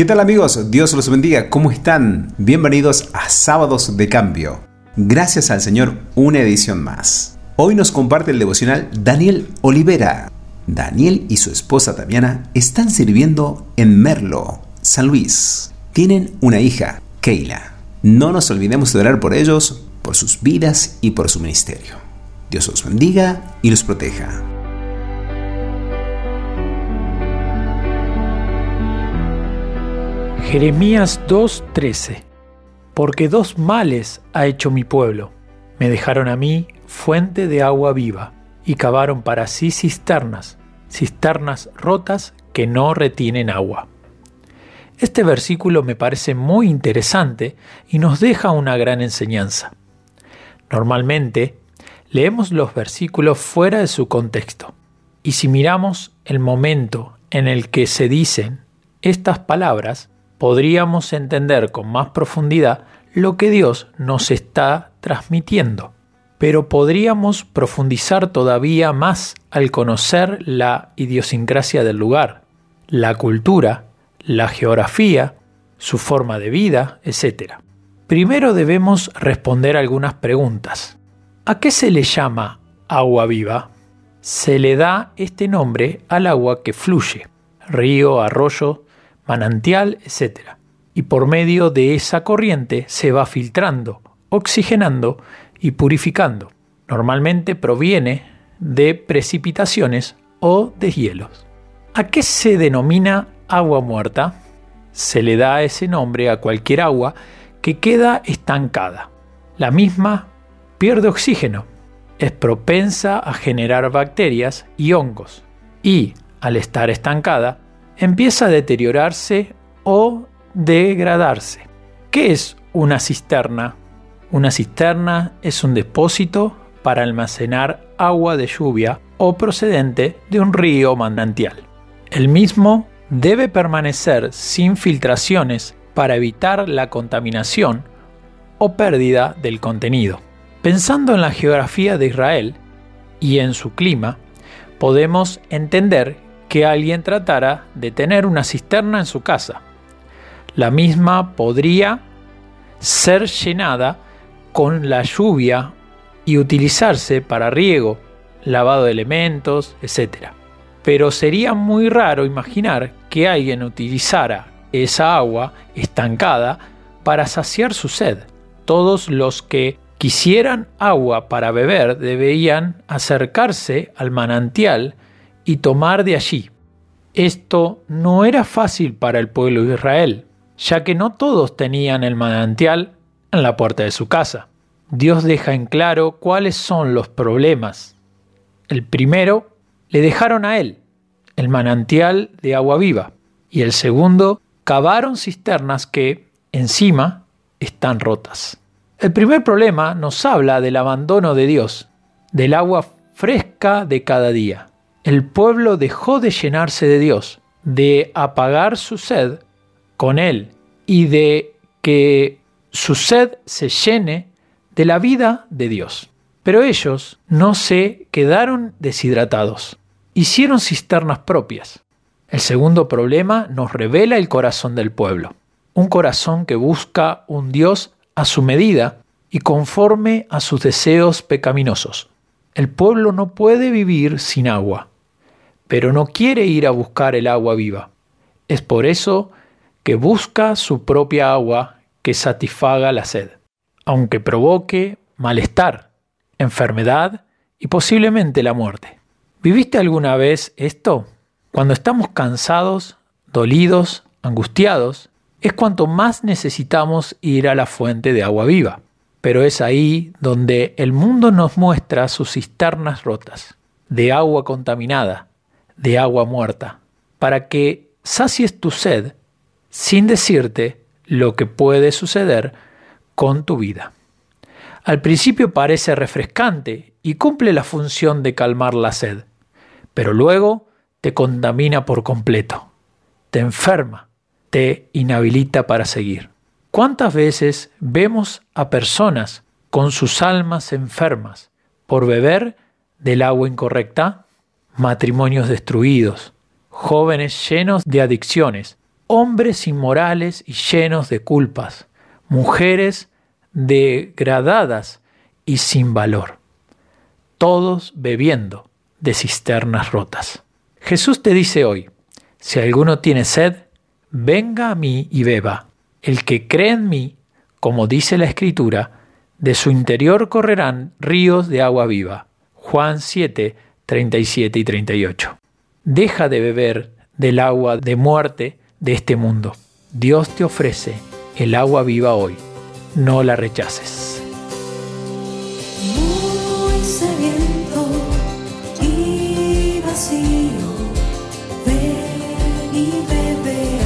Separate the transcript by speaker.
Speaker 1: ¿Qué tal amigos? Dios los bendiga. ¿Cómo están? Bienvenidos a Sábados de Cambio. Gracias al Señor, una edición más. Hoy nos comparte el devocional Daniel Olivera. Daniel y su esposa Tamiana están sirviendo en Merlo, San Luis. Tienen una hija, Keila. No nos olvidemos de orar por ellos, por sus vidas y por su ministerio. Dios los bendiga y los proteja.
Speaker 2: Jeremías 2:13 Porque dos males ha hecho mi pueblo. Me dejaron a mí fuente de agua viva y cavaron para sí cisternas, cisternas rotas que no retienen agua. Este versículo me parece muy interesante y nos deja una gran enseñanza. Normalmente leemos los versículos fuera de su contexto y si miramos el momento en el que se dicen estas palabras, podríamos entender con más profundidad lo que Dios nos está transmitiendo. Pero podríamos profundizar todavía más al conocer la idiosincrasia del lugar, la cultura, la geografía, su forma de vida, etc. Primero debemos responder algunas preguntas. ¿A qué se le llama agua viva? Se le da este nombre al agua que fluye, río, arroyo, manantial, etc. Y por medio de esa corriente se va filtrando, oxigenando y purificando. Normalmente proviene de precipitaciones o de hielos. ¿A qué se denomina agua muerta? Se le da ese nombre a cualquier agua que queda estancada. La misma pierde oxígeno, es propensa a generar bacterias y hongos y, al estar estancada, empieza a deteriorarse o degradarse. ¿Qué es una cisterna? Una cisterna es un depósito para almacenar agua de lluvia o procedente de un río manantial. El mismo debe permanecer sin filtraciones para evitar la contaminación o pérdida del contenido. Pensando en la geografía de Israel y en su clima, podemos entender que alguien tratara de tener una cisterna en su casa. La misma podría ser llenada con la lluvia y utilizarse para riego, lavado de elementos, etc. Pero sería muy raro imaginar que alguien utilizara esa agua estancada para saciar su sed. Todos los que quisieran agua para beber debían acercarse al manantial y tomar de allí. Esto no era fácil para el pueblo de Israel, ya que no todos tenían el manantial en la puerta de su casa. Dios deja en claro cuáles son los problemas. El primero le dejaron a él, el manantial de agua viva, y el segundo cavaron cisternas que, encima, están rotas. El primer problema nos habla del abandono de Dios, del agua fresca de cada día el pueblo dejó de llenarse de Dios, de apagar su sed con Él y de que su sed se llene de la vida de Dios. Pero ellos no se quedaron deshidratados, hicieron cisternas propias. El segundo problema nos revela el corazón del pueblo, un corazón que busca un Dios a su medida y conforme a sus deseos pecaminosos. El pueblo no puede vivir sin agua pero no quiere ir a buscar el agua viva. Es por eso que busca su propia agua que satisfaga la sed, aunque provoque malestar, enfermedad y posiblemente la muerte. ¿Viviste alguna vez esto? Cuando estamos cansados, dolidos, angustiados, es cuanto más necesitamos ir a la fuente de agua viva. Pero es ahí donde el mundo nos muestra sus cisternas rotas, de agua contaminada, de agua muerta, para que sacies tu sed sin decirte lo que puede suceder con tu vida. Al principio parece refrescante y cumple la función de calmar la sed, pero luego te contamina por completo, te enferma, te inhabilita para seguir. ¿Cuántas veces vemos a personas con sus almas enfermas por beber del agua incorrecta? Matrimonios destruidos, jóvenes llenos de adicciones, hombres inmorales y llenos de culpas, mujeres degradadas y sin valor, todos bebiendo de cisternas rotas. Jesús te dice hoy, si alguno tiene sed, venga a mí y beba. El que cree en mí, como dice la Escritura, de su interior correrán ríos de agua viva. Juan 7, 37 y 38. Deja de beber del agua de muerte de este mundo. Dios te ofrece el agua viva hoy. No la rechaces.
Speaker 3: Muy sediento y vacío, ven y bebe.